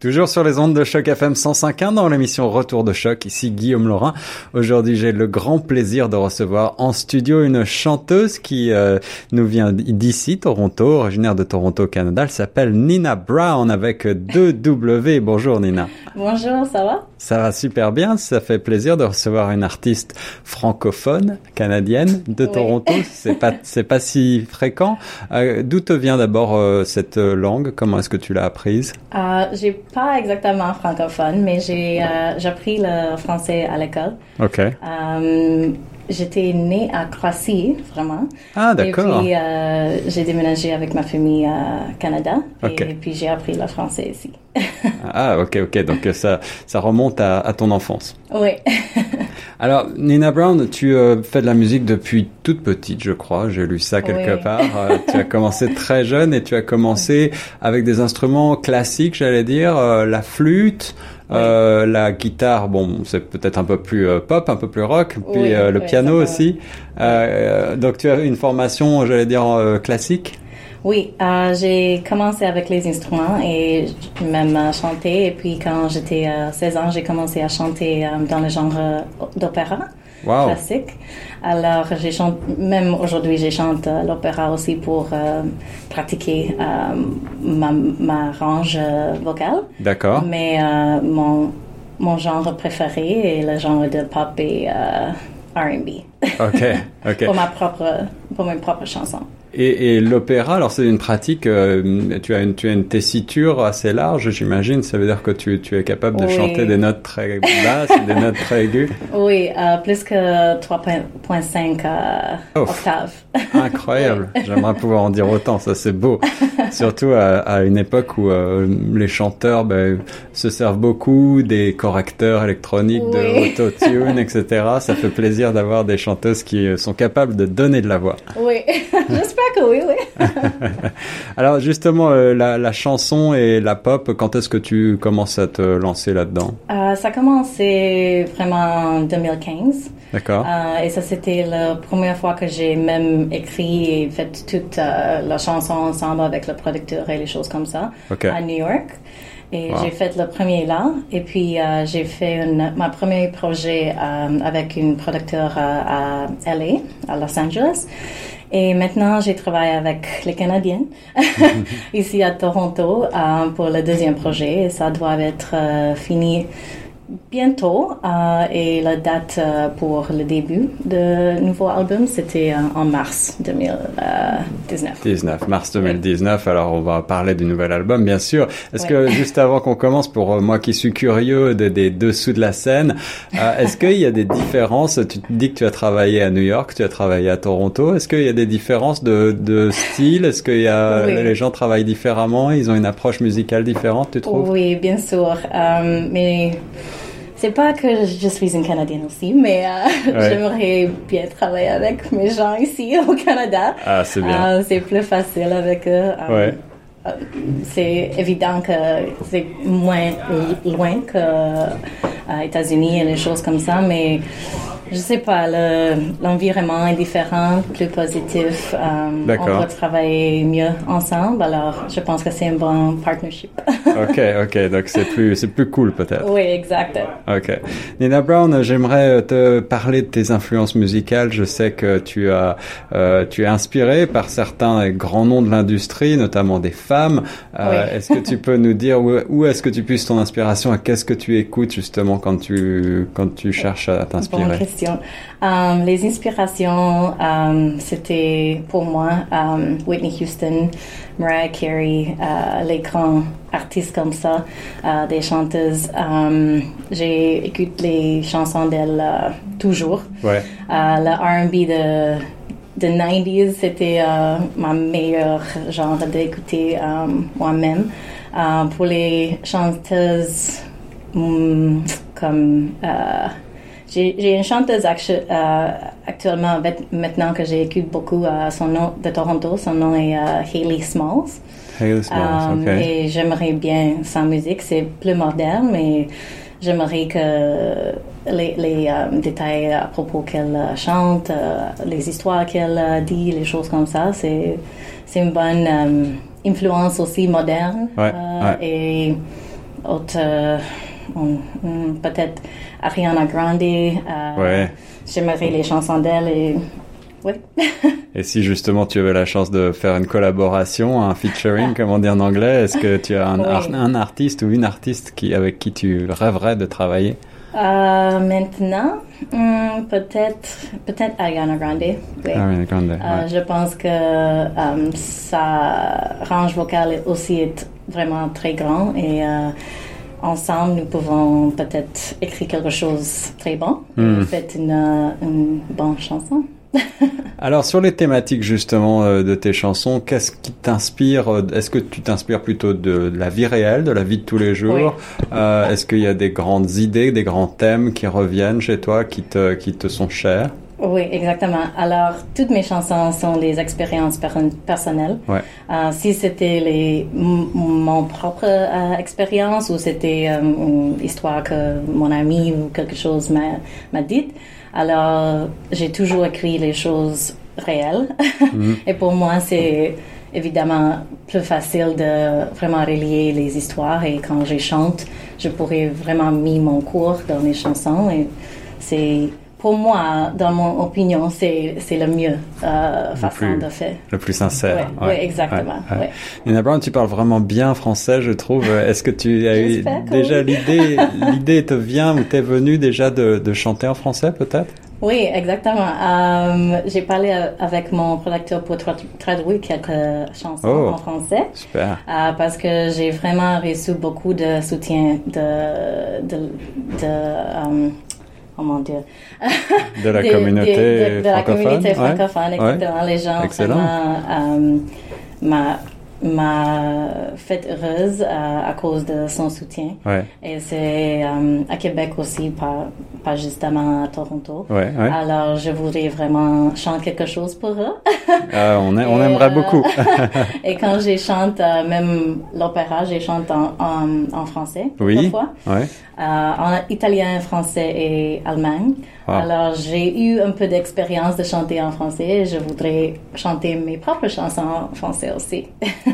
Toujours sur les ondes de Choc FM 105.1 dans l'émission Retour de Choc, ici Guillaume Laurin. Aujourd'hui, j'ai le grand plaisir de recevoir en studio une chanteuse qui euh, nous vient d'ici, Toronto, originaire de Toronto, Canada. Elle s'appelle Nina Brown avec deux W. Bonjour Nina. Bonjour, ça va? Ça va super bien. Ça fait plaisir de recevoir une artiste francophone canadienne de Toronto. C'est pas c'est pas si fréquent. Euh, D'où te vient d'abord euh, cette langue? Comment est-ce que tu l'as apprise? J'ai pas exactement francophone, mais j'ai euh, appris le français à l'école. Ok. Euh, J'étais née à Croatie, vraiment. Ah, d'accord. Et puis, euh, j'ai déménagé avec ma famille à Canada. Ok. Et puis, j'ai appris le français ici. Ah, ok, ok. Donc ça, ça remonte à, à ton enfance. oui. Alors, Nina Brown, tu euh, fais de la musique depuis toute petite, je crois. J'ai lu ça quelque Oui. part. Euh, tu as commencé très jeune et tu as commencé avec des instruments classiques, j'allais dire, euh, la flûte. euh, la guitare, bon, c'est peut-être un peu plus euh, pop, un peu plus rock, puis Oui, euh, le piano aussi. Euh, donc tu as une formation, j'allais dire, euh, classique? Oui, euh, j'ai commencé avec les instruments et même à chanter. Et puis, quand j'étais à 16 ans, j'ai commencé à chanter euh, dans le genre euh, d'opéra. Wow. classique. Alors, j'ai chante, même aujourd'hui, je chante euh, l'opéra aussi pour euh, pratiquer euh, ma, ma range euh, vocale. D'accord. Mais euh, mon, mon genre préféré est le genre de pop et euh, R&B. Ok, ok. pour ma propre, pour mes propres chansons. Et, et l'opéra, alors c'est une pratique, euh, tu as une, tu as une tessiture assez large, j'imagine, ça veut dire que tu, tu es capable de Oui. chanter des notes très basses, des notes très aiguës. Oui, euh, plus que 3.5 euh, octaves. Incroyable, j'aimerais pouvoir en dire autant, ça c'est beau. Surtout à, à une époque où euh, les chanteurs ben, se servent beaucoup des correcteurs électroniques, Oui. de autotune, etc. Ça fait plaisir d'avoir des chanteuses qui euh, sont capables de donner de la voix. Oui, j'espère que oui, oui. Alors justement, euh, la, la chanson et la pop, quand est-ce que tu commences à te lancer là-dedans? Euh, ça a commencé vraiment en 2015. D'accord Euh, et ça, c'était la première fois que j'ai même écrit et fait toute euh, la chanson ensemble avec le producteur et les choses comme ça Ok. à New York. Et Wow. j'ai fait le premier là. Et puis, euh, j'ai fait une, ma premier projet euh, avec une producteur à, à LA, à Los Angeles. Et maintenant, j'ai travaillé avec les Canadiens ici à Toronto euh, pour le deuxième projet. Et ça doit être euh, fini bientôt. euh, et la date euh, pour le début du nouveau album, c'était euh, en mars 2019. 19, mars 2019. Alors, on va parler du nouvel album, bien sûr. Est-ce que, juste avant qu'on commence, pour moi qui suis curieux des, des dessous de la scène, est-ce qu'il y a des différences Tu te dis que tu as travaillé à New York, tu as travaillé à Toronto. Est-ce qu'il y a des différences de, de style Est-ce que y a, Oui. les gens travaillent différemment Ils ont une approche musicale différente, tu trouves? Oui, bien sûr. Mais c'est pas que je suis une Canadienne aussi, mais euh, Ouais. j'aimerais bien travailler avec mes gens ici au Canada. Ah, c'est bien. Euh, c'est plus facile avec eux. Euh, Ouais. euh, c'est évident que c'est moins loin que États-Unis et les choses comme ça, mais je sais pas, le- l'environnement est différent, plus positif. euh, D'accord. on peut travailler mieux ensemble, alors je pense que c'est un bon partnership. ok, ok. Donc, c'est plus, c'est plus cool peut-être. oui, exact. Ok. Nina Brown, j'aimerais te parler de tes influences musicales. Je sais que tu as, euh, tu es inspiré par certains grands noms de l'industrie, notamment des femmes. Euh, Oui. Est-ce que tu peux nous dire où, où est-ce que tu puisses ton inspiration et qu'est-ce que tu écoutes justement quand tu, quand tu cherches à t'inspirer? Question. Um, les inspirations, um, c'était pour moi um, Whitney Houston, Mariah Carey, euh, les grands artistes comme ça, euh, des chanteuses. J'ai écouté les chansons d'elle euh, toujours. Ouais. Euh, le R&B de de 90s, c'était euh, ma meilleure genre d'écouter euh, moi-même. Euh, pour les chanteuses hmm, comme euh, j'ai une chanteuse actu- euh, actuellement maintenant que j'écoute beaucoup euh, son nom de Toronto, son nom est euh, Hayley Smalls. Hayley Smalls, Um, ok. Et j'aimerais bien sa musique. C'est plus moderne, mais j'aimerais que les, les euh, détails à propos qu'elle euh, chante, euh, les histoires qu'elle euh, dit, les choses comme ça. C'est une bonne euh, influence aussi moderne. Ouais, Euh, ouais. Et autre, euh, peut-être Ariana Grande. euh, Ouais. J'aimerais les chansons d'elle et oui. Et si justement tu avais la chance de faire une collaboration, un featuring, comme on dit en anglais, est-ce que tu as un, Oui. ar- un artiste ou une artiste qui, avec qui tu rêverais de travailler? Euh, maintenant, hmm, peut-être peut-être Ariana Grande. Oui. Ariana Grande, Euh, ouais. Je pense que euh, sa range vocale aussi est vraiment très grand et euh, ensemble nous pouvons peut-être écrire quelque chose de très bon. Et faire une, euh, une bonne chanson. Alors sur les thématiques justement euh, de tes chansons, qu'est-ce qui t'inspire euh, Est-ce que tu t'inspires plutôt de, de la vie réelle, de la vie de tous les jours? Euh, Est-ce qu'il y a des grandes idées, des grands thèmes qui reviennent chez toi, qui te, qui te sont chers? Oui, exactement. Alors, toutes mes chansons sont des expériences per- personnelles. Ouais. Euh, si c'était les mon propre euh, expérience ou c'était euh, une histoire que mon ami ou quelque chose m'a dite, alors j'ai toujours écrit les choses réelles. Et pour moi, c'est évidemment plus facile de vraiment relier les histoires et quand je chante, je pourrais vraiment mettre mon cours dans les chansons et c'est pour moi, dans mon opinion, c'est c'est le mieux euh, façon plus- de faire. Le plus sincère. Ouais, ouais, exactement, ouais. Nina Brown, tu parles vraiment bien français, je trouve. Est-ce que tu as eu déjà oui. l'idée, l'idée te vient ou t'es venue déjà de, de chanter en français peut-être? Oui, exactement. Euh, J'ai parlé avec mon producteur pour tra- traduire quelques chansons Oh. en français. Super. Euh, parce que j'ai vraiment reçu beaucoup de soutien de, de, de comment dire, De la communauté de, de la francophone. communauté ouais. francophone, exactement. Les gens Excellent. vraiment euh, m'a m'a fait heureuse euh, à cause de son soutien. Ouais, Et c'est euh, à Québec aussi, pas, pas justement à Toronto. ouais, ouais. Alors, je voudrais vraiment chanter quelque chose pour eux. Ah, on, Et, aimerait euh, beaucoup. Et quand j'ai chante euh, même l'opéra, j'ai chante en, en, en français oui. parfois, Ouais. euh, en italien, français et allemand. Wow. Alors j'ai eu un peu d'expérience de chanter en français et je voudrais chanter mes propres chansons en français aussi.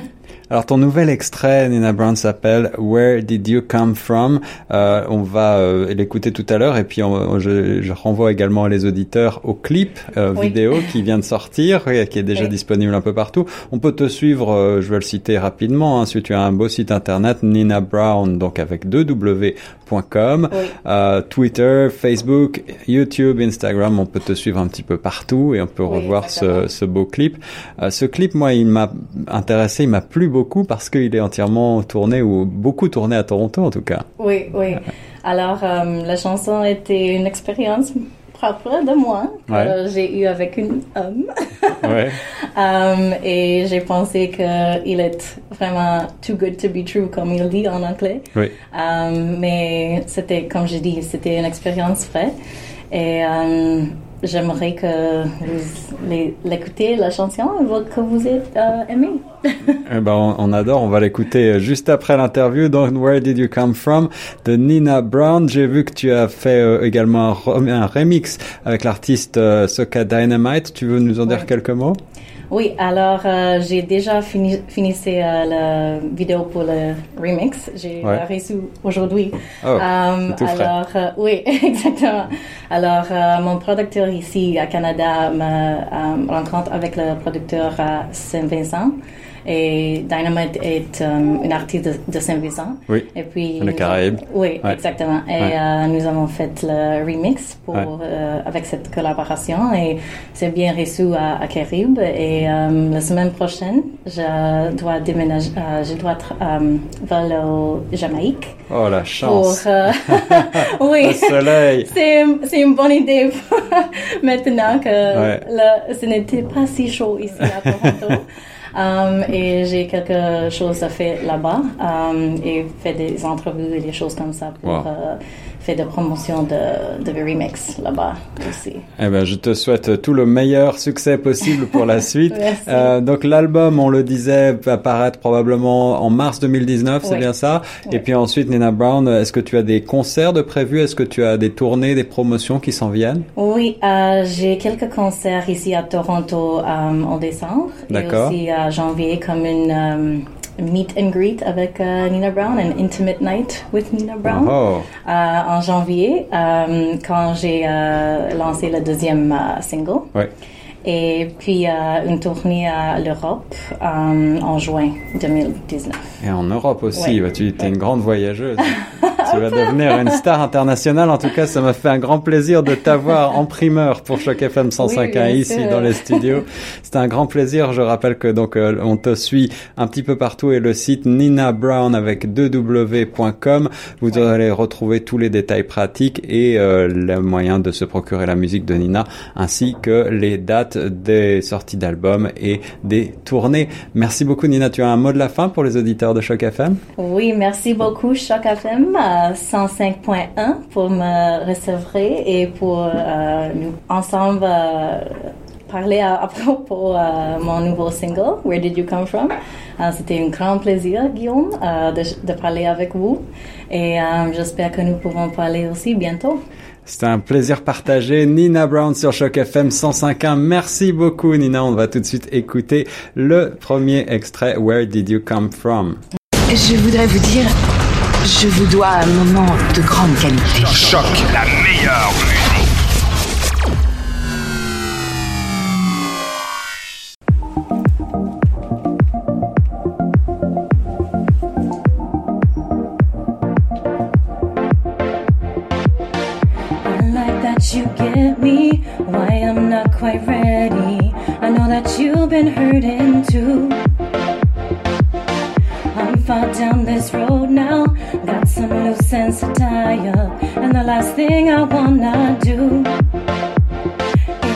Alors ton nouvel extrait, Nina Brown, s'appelle Where Did You Come From? Euh, On va euh, l'écouter tout à l'heure et puis on- je, je renvoie également les auditeurs au clip euh, Oui. vidéo qui vient de sortir, et qui est déjà Oui. disponible un peu partout. On peut te suivre, euh, je vais le citer rapidement, hein, si tu as un beau site internet, Nina Brown, donc avec deux w.com, Oui. euh, Twitter, Facebook, YouTube, Instagram, on peut te suivre un petit peu partout et on peut revoir ce, ce beau clip. Euh, ce clip, moi, il m'a intéressé, il m'a plu beaucoup parce qu'il est entièrement tourné ou beaucoup tourné à Toronto en tout cas. Oui, oui. Alors euh, la chanson était une expérience propre de moi que j'ai eu avec un homme. Ouais. Um, et j'ai pensé qu'il est vraiment too good to be true, comme il dit en anglais. Oui. Um, mais c'était, comme je dis, c'était une expérience vraie. Et um, j'aimerais que vous l'écoutez, la chanson, que vous êtes euh, aimé. Eh ben, on, on adore, on va l'écouter juste après l'interview. Donc, Where Did You Come From de Nina Brown. J'ai vu que tu as fait euh, également un, rem- un remix avec l'artiste euh, Soka Dynamite. Tu veux nous en dire quelques mots? Oui, alors euh, j'ai déjà fini, finissé euh, la vidéo pour le remix. J'ai Ouais. reçu aujourd'hui. Oh, Um, frais. alors, euh, oui, exactement. Alors, euh, mon producteur ici à Canada me euh, rencontre avec le producteur à Saint-Vincent. Et Dynamite est euh, une artiste de, de Saint-Vincent. Oui. Et puis, Le Caraïbe. Oui, Ouais. exactement. Et Ouais. euh, nous avons fait le remix pour, Ouais. euh, avec cette collaboration et c'est bien reçu à, à. Et la semaine prochaine, je dois déménager, je dois voler au Jamaïque. Oh, la Pour, chance. Le oui, soleil. c'est c'est une bonne idée maintenant que le- ce n'était pas si chaud ici à Toronto. Um, et j'ai quelque chose à faire là-bas um, et fait des entrevues et des choses comme ça pour Wow. euh, faire des promotions de, de remix là-bas aussi. Eh ben, je te souhaite tout le meilleur succès possible pour la suite. Euh, donc l'album, on le disait, va apparaître probablement en mars 2019, c'est Oui. bien ça? Et puis ensuite, Nina Brown, est-ce que tu as des concerts de prévus? Est-ce que tu as des tournées, des promotions qui s'en viennent? Oui, euh, j'ai quelques concerts ici à Toronto euh, en décembre. D'accord. Et aussi à janvier comme une euh, meet and greet avec euh, Nina Brown, an intimate night with Nina Brown. Oh, Euh, en janvier, euh, quand j'ai euh, lancé le deuxième euh, single. ouais. Et puis euh, une tournée à l'Europe euh, en juin 2019. Et en Europe aussi, Ouais. bah, tu es une grande voyageuse. tu vas devenir une star internationale. En tout cas, ça m'a fait un grand plaisir de t'avoir en primeur pour Choc FM 105.1 Oui, ici dans les studios. C'était un grand plaisir. Je rappelle que donc euh, on te suit un petit peu partout et le site Nina Brown avec 2w.com. Vous allez retrouver tous les détails pratiques et euh, le moyen de se procurer la musique de Nina ainsi que les dates des sorties d'albums et des tournées. Merci beaucoup Nina. Tu as un mot de la fin pour les auditeurs de Choc FM Oui, merci beaucoup Choc FM euh, 105.1 pour me recevoir et pour euh, nous ensemble euh, parler à, à propos de mon nouveau single Where Did You Come From? Euh, C'était un grand plaisir Guillaume euh, de, parler avec vous et euh, j'espère que nous pouvons parler aussi bientôt. C'était un plaisir partagé. Nina Brown sur Choc FM 105.1. Merci beaucoup Nina. On va tout de suite écouter le premier extrait Where Did You Come From? Je voudrais vous dire, je vous dois un moment de grande qualité. Choc, la meilleure musique. Quite ready. I know that you've been hurting too. I'm far down this road now, got some loose ends to tie up, and the last thing I wanna do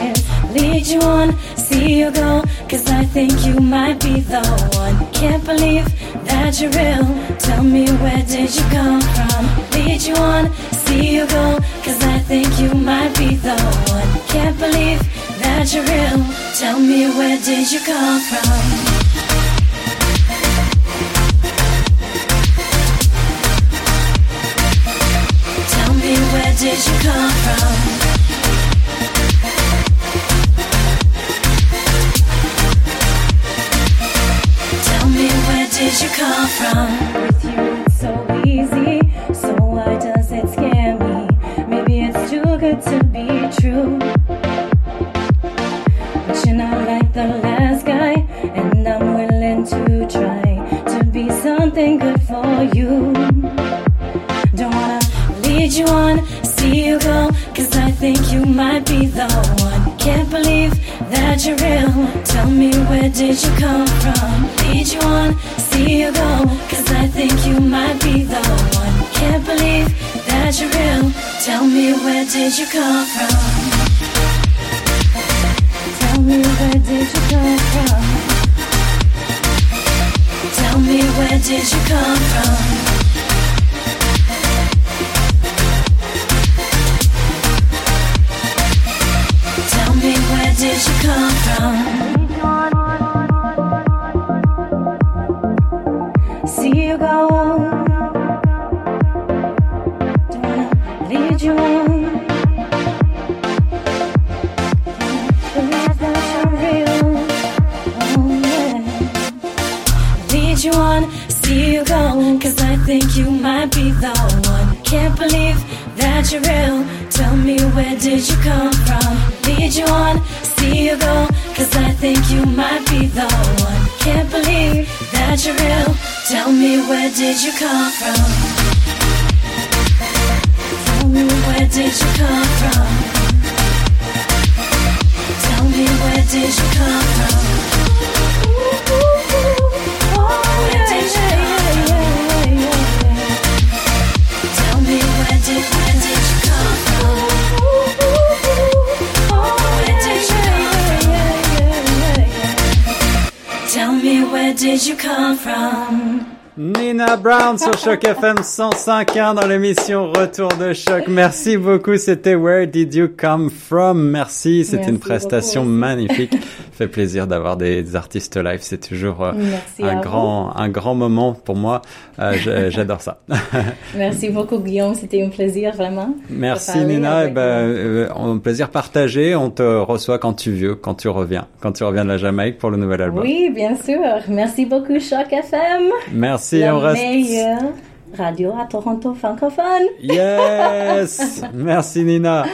is lead you on, see you go, cause I think you might be the one. Can't believe that you're real. Tell me where did you come from? Lead you on, see you go, cause I think you might be the one. Can't believe that you're real. Tell me where did you come from? Tell me where did you come from? Tell me where did you come from? Something good for you. Don't wanna lead you on, see you go, cause I think you might be the one. Can't believe that you're real. Tell me where did you come from? Lead you on, see you go, cause I think you might be the one. Can't believe that you're real. Tell me where did you come from? Tell me where did you come from? Tell me where did you come from? Tell me where did you come from? See you go. Lead you on, see you go. Cause I think you might be the one. Can't believe that you're real. Tell me where did you come from? Lead you on, see you go. Cause I think you might be the one. Can't believe that you're real. Tell me where did you come from? Tell me where did you come from? Tell me where did you from? Nina Brown sur Choc FM 105.1 dans l'émission Retour de Choc. Merci beaucoup. C'était Where Did You Come From? Merci. C'était une prestation beaucoup magnifique. fait plaisir d'avoir des artistes live. C'est toujours euh, un grand, un grand moment pour moi. Euh, J'adore ça. Merci beaucoup, Guillaume. C'était un plaisir, vraiment. Merci Nina. Eh ben, euh, un plaisir partagé. On te reçoit quand tu veux, quand tu reviens, quand tu reviens de la Jamaïque pour le nouvel album. Oui, bien sûr. Merci beaucoup, Choc FM. Merci. la on reste. meilleure radio à Toronto francophone. Yes. Merci Nina.